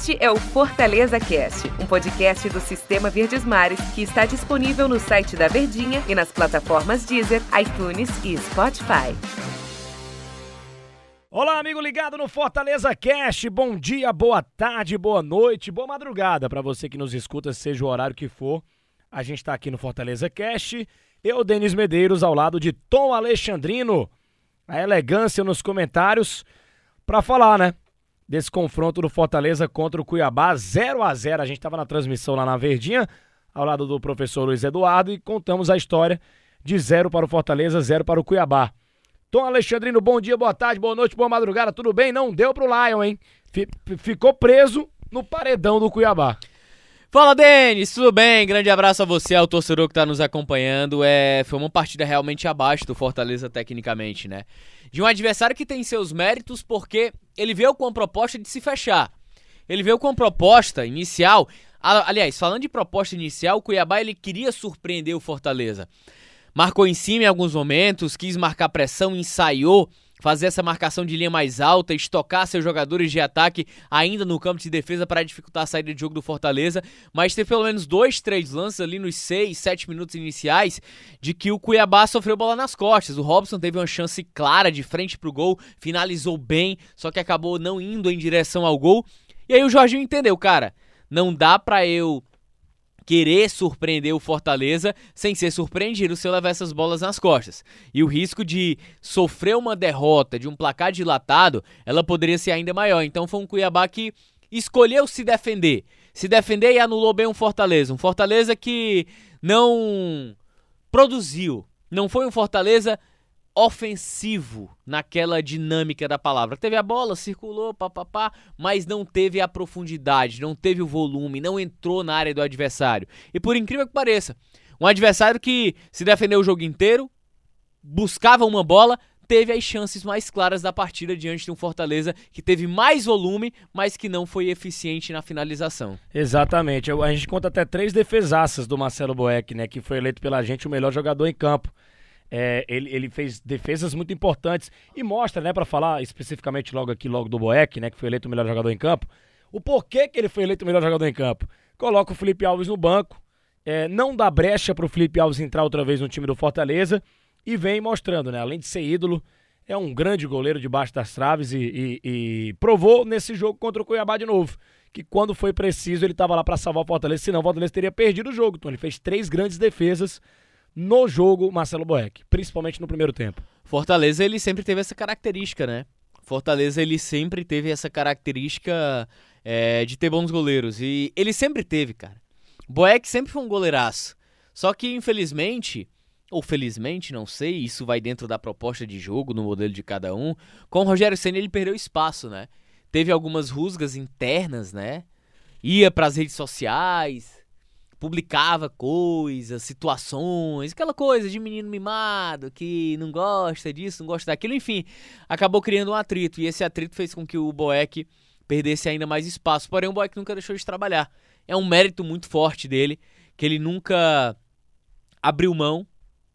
Este é o Fortaleza Cast, um podcast do Sistema Verdes Mares que está disponível no site da Verdinha e nas plataformas Deezer, iTunes e Spotify. Olá, amigo ligado no Fortaleza Cast. Bom dia, boa tarde, boa noite, boa madrugada para você que nos escuta, seja o horário que for. A gente está aqui no Fortaleza Cast. Eu, Denis Medeiros, ao lado de Tom Alexandrino. A elegância nos comentários para falar, né? Desse confronto do Fortaleza contra o Cuiabá, 0 a 0 A gente estava na transmissão lá na Verdinha, ao lado do professor Luiz Eduardo, e contamos a história de 0 para o Fortaleza, 0 para o Cuiabá. Tom Alexandrino, bom dia, boa tarde, boa noite, boa madrugada, tudo bem? Não deu pro Lion, hein? Ficou preso no paredão do Cuiabá. Fala, Denis, tudo bem? Grande abraço a você, ao torcedor que está nos acompanhando. É, foi uma partida realmente abaixo do Fortaleza tecnicamente, né? De um adversário que tem seus méritos porque ele veio com a proposta de se fechar. Ele veio com a proposta inicial. Aliás, falando de proposta inicial, o Cuiabá ele queria surpreender o Fortaleza. Marcou em cima em alguns momentos, quis marcar pressão, ensaiou fazer essa marcação de linha mais alta, estocar seus jogadores de ataque ainda no campo de defesa para dificultar a saída de jogo do Fortaleza, mas teve pelo menos dois, três lances ali nos seis, sete minutos iniciais de que o Cuiabá sofreu bola nas costas. O Robson teve uma chance clara de frente para o gol, finalizou bem, só que acabou não indo em direção ao gol. E aí o Jorginho entendeu, cara, não dá para eu querer surpreender o Fortaleza sem ser surpreendido se eu levar essas bolas nas costas. E o risco de sofrer uma derrota de um placar dilatado, ela poderia ser ainda maior. Então foi um Cuiabá que escolheu se defender. Se defender e anulou bem um Fortaleza. Um Fortaleza que não produziu. Não foi um Fortaleza ofensivo naquela dinâmica da palavra. Teve a bola, circulou, papapá, mas não teve a profundidade, não teve o volume, não entrou na área do adversário. E por incrível que pareça, um adversário que se defendeu o jogo inteiro, buscava uma bola, teve as chances mais claras da partida diante de um Fortaleza que teve mais volume, mas que não foi eficiente na finalização. Exatamente. A gente conta até três defesaças do Marcelo Boeck, né, que foi eleito pela gente o melhor jogador em campo. É, ele, ele fez defesas muito importantes e mostra, né, para falar especificamente logo aqui, logo do Boeck, né, que foi eleito o melhor jogador em campo, o porquê que ele foi eleito o melhor jogador em campo. Coloca o Felipe Alves no banco, é, não dá brecha para o Felipe Alves entrar outra vez no time do Fortaleza e vem mostrando, né, além de ser ídolo, é um grande goleiro debaixo das traves e, e, e provou nesse jogo contra o Cuiabá de novo que quando foi preciso ele estava lá para salvar o Fortaleza, senão o Fortaleza teria perdido o jogo. Então ele fez três grandes defesas no jogo Marcelo Boeck, principalmente no primeiro tempo. Fortaleza ele sempre teve essa característica, né? Fortaleza ele sempre teve essa característica é, de ter bons goleiros e ele sempre teve, cara. Boeck sempre foi um goleiraço. Só que infelizmente, ou felizmente, não sei, isso vai dentro da proposta de jogo, no modelo de cada um. Com o Rogério Senna ele perdeu espaço, né? Teve algumas rusgas internas, né? Ia para as redes sociais, publicava coisas, situações, aquela coisa de menino mimado que não gosta disso, não gosta daquilo, enfim, acabou criando um atrito e esse atrito fez com que o Boeck perdesse ainda mais espaço. Porém, o Boeck nunca deixou de trabalhar. É um mérito muito forte dele que ele nunca abriu mão,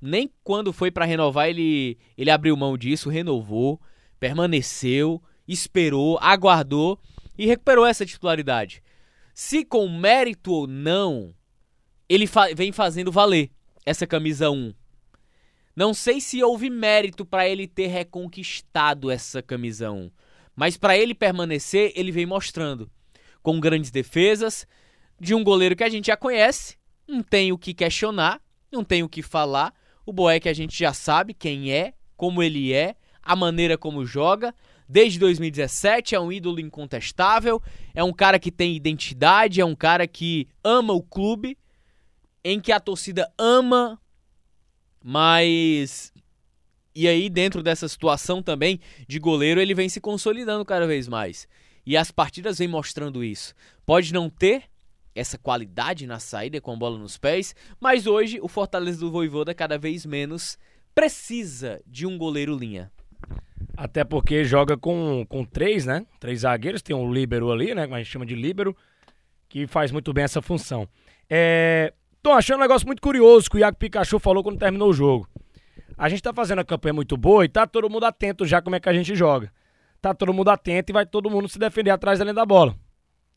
nem quando foi para renovar ele ele abriu mão disso, renovou, permaneceu, esperou, aguardou e recuperou essa titularidade. Se com mérito ou não, ele fa vem fazendo valer essa camisa 1. Não sei se houve mérito para ele ter reconquistado essa camisa 1, mas para ele permanecer, ele vem mostrando com grandes defesas de um goleiro que a gente já conhece, não tem o que questionar, não tem o que falar. O Boeck a gente já sabe quem é, como ele é, a maneira como joga. Desde 2017 é um ídolo incontestável, é um cara que tem identidade, é um cara que ama o clube em que a torcida ama, mas. E aí, dentro dessa situação também de goleiro, ele vem se consolidando cada vez mais. E as partidas vêm mostrando isso. Pode não ter essa qualidade na saída com a bola nos pés, mas hoje o Fortaleza do Voivoda cada vez menos precisa de um goleiro linha. Até porque joga com, com três, né? Três zagueiros, tem um líbero ali, né? Como a gente chama de líbero, que faz muito bem essa função. É, Tô achando um negócio muito curioso que o Iago Pikachu falou quando terminou o jogo. A gente tá fazendo a campanha muito boa e tá todo mundo atento já como é que a gente joga. Tá todo mundo atento e vai todo mundo se defender atrás da linha da bola.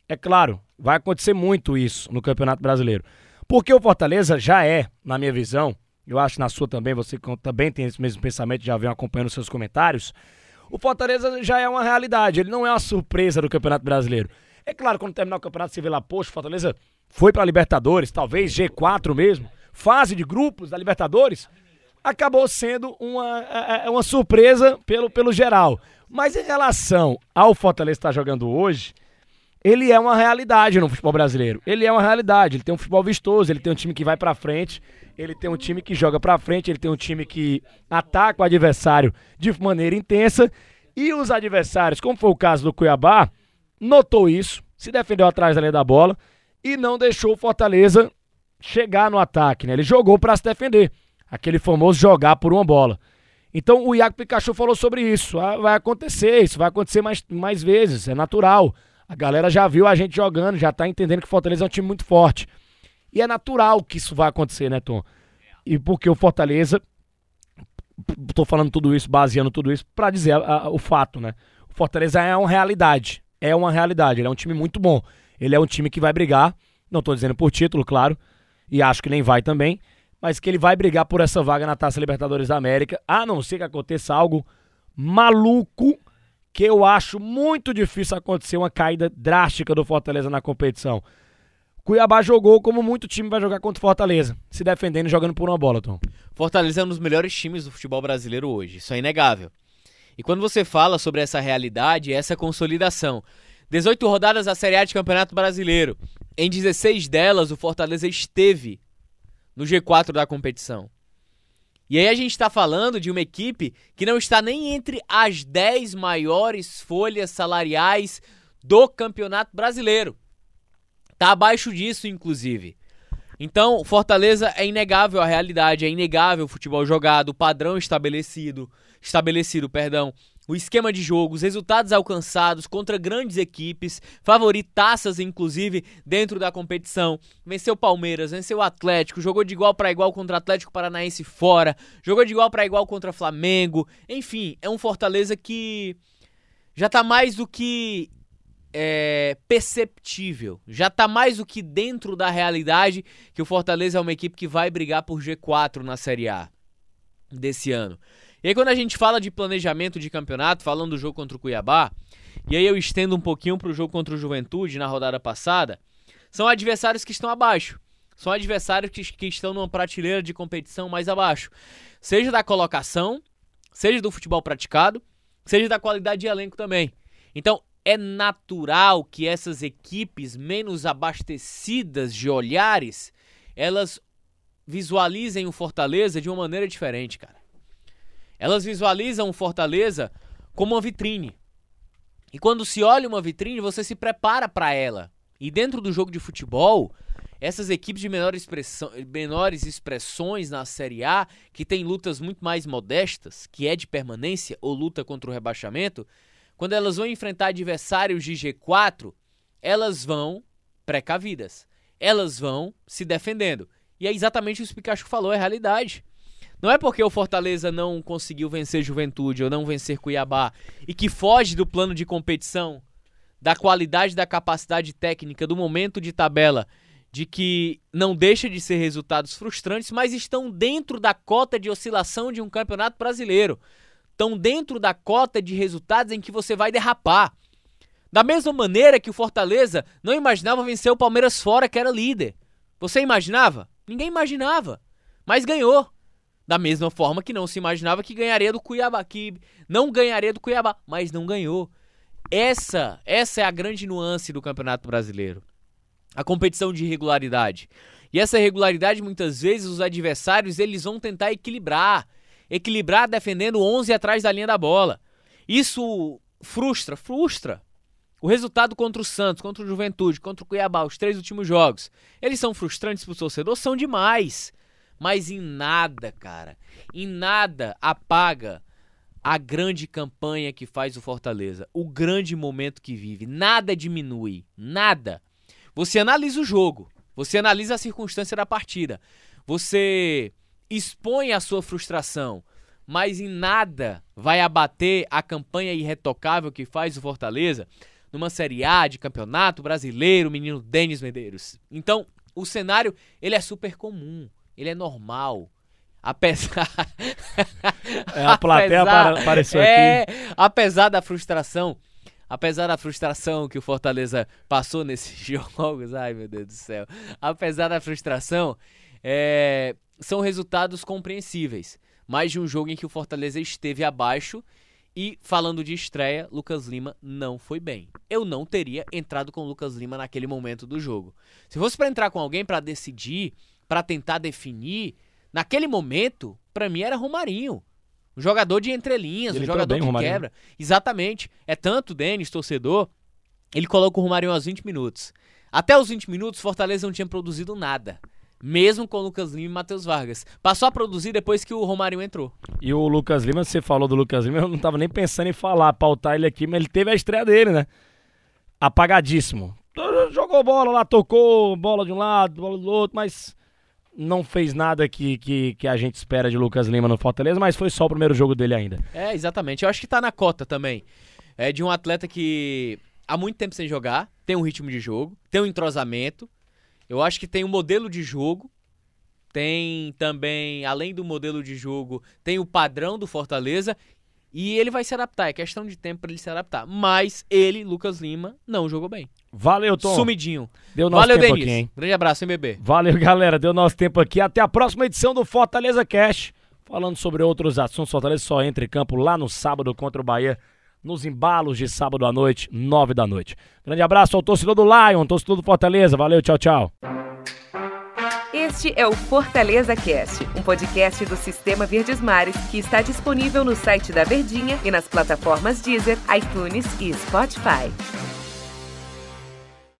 É claro, vai acontecer muito isso no Campeonato Brasileiro. Porque o Fortaleza já é, na minha visão, eu acho na sua também, você também tem esse mesmo pensamento, já vem acompanhando seus comentários. O Fortaleza já é uma realidade, ele não é uma surpresa do Campeonato Brasileiro. É claro, quando terminar o campeonato, você vê lá, poxa, Fortaleza foi para Libertadores, talvez G4 mesmo, fase de grupos da Libertadores, acabou sendo uma, é, é, uma surpresa pelo, pelo geral. Mas em relação ao Fortaleza estar jogando hoje, ele é uma realidade no futebol brasileiro. Ele é uma realidade. Ele tem um futebol vistoso, ele tem um time que vai para frente, ele tem um time que joga para frente, ele tem um time que ataca o adversário de maneira intensa. E os adversários, como foi o caso do Cuiabá, notou isso, se defendeu atrás da linha da bola e não deixou o Fortaleza chegar no ataque, né? Ele jogou para se defender. Aquele famoso jogar por uma bola. Então o Iago Pikachu falou sobre isso. Ah, vai acontecer, isso vai acontecer mais, mais vezes, é natural. A galera já viu a gente jogando, já tá entendendo que o Fortaleza é um time muito forte. E é natural que isso vai acontecer, né, Tom? E porque o Fortaleza. Tô falando tudo isso, baseando tudo isso, para dizer a, a, o fato, né? O Fortaleza é uma realidade. É uma realidade. Ele é um time muito bom. Ele é um time que vai brigar. Não tô dizendo por título, claro. E acho que nem vai também. Mas que ele vai brigar por essa vaga na Taça Libertadores da América. A não ser que aconteça algo maluco que eu acho muito difícil acontecer uma caída drástica do Fortaleza na competição. Cuiabá jogou como muito time vai jogar contra o Fortaleza, se defendendo e jogando por uma bola, Tom. Fortaleza é um dos melhores times do futebol brasileiro hoje, isso é inegável. E quando você fala sobre essa realidade, essa consolidação, 18 rodadas da Série A de Campeonato Brasileiro, em 16 delas o Fortaleza esteve no G4 da competição. E aí a gente está falando de uma equipe que não está nem entre as 10 maiores folhas salariais do Campeonato Brasileiro. Está abaixo disso, inclusive. Então, Fortaleza é inegável a realidade, é inegável o futebol jogado, o padrão estabelecido, estabelecido, perdão, o esquema de jogo, os resultados alcançados contra grandes equipes, favoritaças inclusive dentro da competição. Venceu Palmeiras, venceu Atlético, jogou de igual para igual contra Atlético Paranaense fora, jogou de igual para igual contra Flamengo. Enfim, é um Fortaleza que já tá mais do que é, perceptível, já tá mais do que dentro da realidade que o Fortaleza é uma equipe que vai brigar por G4 na Série A desse ano. E aí quando a gente fala de planejamento de campeonato, falando do jogo contra o Cuiabá, e aí eu estendo um pouquinho para o jogo contra o Juventude na rodada passada, são adversários que estão abaixo. São adversários que, que estão numa prateleira de competição mais abaixo. Seja da colocação, seja do futebol praticado, seja da qualidade de elenco também. Então, é natural que essas equipes menos abastecidas de olhares, elas visualizem o Fortaleza de uma maneira diferente, cara. Elas visualizam o Fortaleza como uma vitrine. E quando se olha uma vitrine, você se prepara para ela. E dentro do jogo de futebol, essas equipes de menor expressão, menores expressões na Série A, que tem lutas muito mais modestas, que é de permanência ou luta contra o rebaixamento, quando elas vão enfrentar adversários de G4, elas vão precavidas. Elas vão se defendendo. E é exatamente isso que o Pikachu falou, é a realidade. Não é porque o Fortaleza não conseguiu vencer Juventude ou não vencer Cuiabá e que foge do plano de competição, da qualidade da capacidade técnica, do momento de tabela, de que não deixa de ser resultados frustrantes, mas estão dentro da cota de oscilação de um campeonato brasileiro. Estão dentro da cota de resultados em que você vai derrapar. Da mesma maneira que o Fortaleza não imaginava vencer o Palmeiras fora, que era líder. Você imaginava? Ninguém imaginava. Mas ganhou. Da mesma forma que não se imaginava que ganharia do Cuiabá, que não ganharia do Cuiabá, mas não ganhou. Essa, essa é a grande nuance do Campeonato Brasileiro. A competição de regularidade. E essa regularidade muitas vezes os adversários eles vão tentar equilibrar, equilibrar defendendo 11 atrás da linha da bola. Isso frustra, frustra. O resultado contra o Santos, contra o Juventude, contra o Cuiabá, os três últimos jogos, eles são frustrantes para o torcedor? São demais. Mas em nada, cara, em nada apaga a grande campanha que faz o Fortaleza, o grande momento que vive. Nada diminui, nada. Você analisa o jogo, você analisa a circunstância da partida, você expõe a sua frustração, mas em nada vai abater a campanha irretocável que faz o Fortaleza numa Série A de campeonato brasileiro, menino Denis Medeiros. Então, o cenário, ele é super comum, ele é normal. Apesar. É, a plateia apesar, apareceu é, aqui. Apesar da frustração, apesar da frustração que o Fortaleza passou nesses jogos, ai meu Deus do céu. Apesar da frustração, é, são resultados compreensíveis. Mais de um jogo em que o Fortaleza esteve abaixo e falando de estreia, Lucas Lima não foi bem. Eu não teria entrado com o Lucas Lima naquele momento do jogo. Se fosse para entrar com alguém para decidir, para tentar definir, naquele momento, para mim era Romarinho. Um jogador de entrelinhas, Ele um jogador bem, que Romarinho. quebra. Exatamente. É tanto o Denis, torcedor, ele coloca o Romarinho aos 20 minutos. Até os 20 minutos, Fortaleza não tinha produzido nada. Mesmo com o Lucas Lima e Matheus Vargas. Passou a produzir depois que o Romarinho entrou. E o Lucas Lima, você falou do Lucas Lima, eu não tava nem pensando em falar, pautar ele aqui, mas ele teve a estreia dele, né? Apagadíssimo. Jogou bola lá, tocou bola de um lado, bola do outro, mas não fez nada que, que, que a gente espera de Lucas Lima no Fortaleza, mas foi só o primeiro jogo dele ainda. É, exatamente. Eu acho que tá na cota também. É de um atleta que há muito tempo sem jogar, tem um ritmo de jogo, tem um entrosamento. Eu acho que tem um modelo de jogo. Tem também, além do modelo de jogo, tem o padrão do Fortaleza. E ele vai se adaptar, é questão de tempo para ele se adaptar. Mas ele, Lucas Lima, não jogou bem. Valeu, Tom. Sumidinho. Deu nosso Valeu, tempo Denis. aqui, hein? Grande abraço, hein, bebê? Valeu, galera. Deu nosso tempo aqui. Até a próxima edição do Fortaleza Cash. Falando sobre outros assuntos. Fortaleza só entra em campo lá no sábado contra o Bahia. Nos embalos de sábado à noite, nove da noite. Grande abraço ao torcedor do Lion, torcedor do Fortaleza. Valeu, tchau, tchau. Este é o Fortaleza Cast, um podcast do Sistema Verdes Mares que está disponível no site da Verdinha e nas plataformas Deezer, iTunes e Spotify.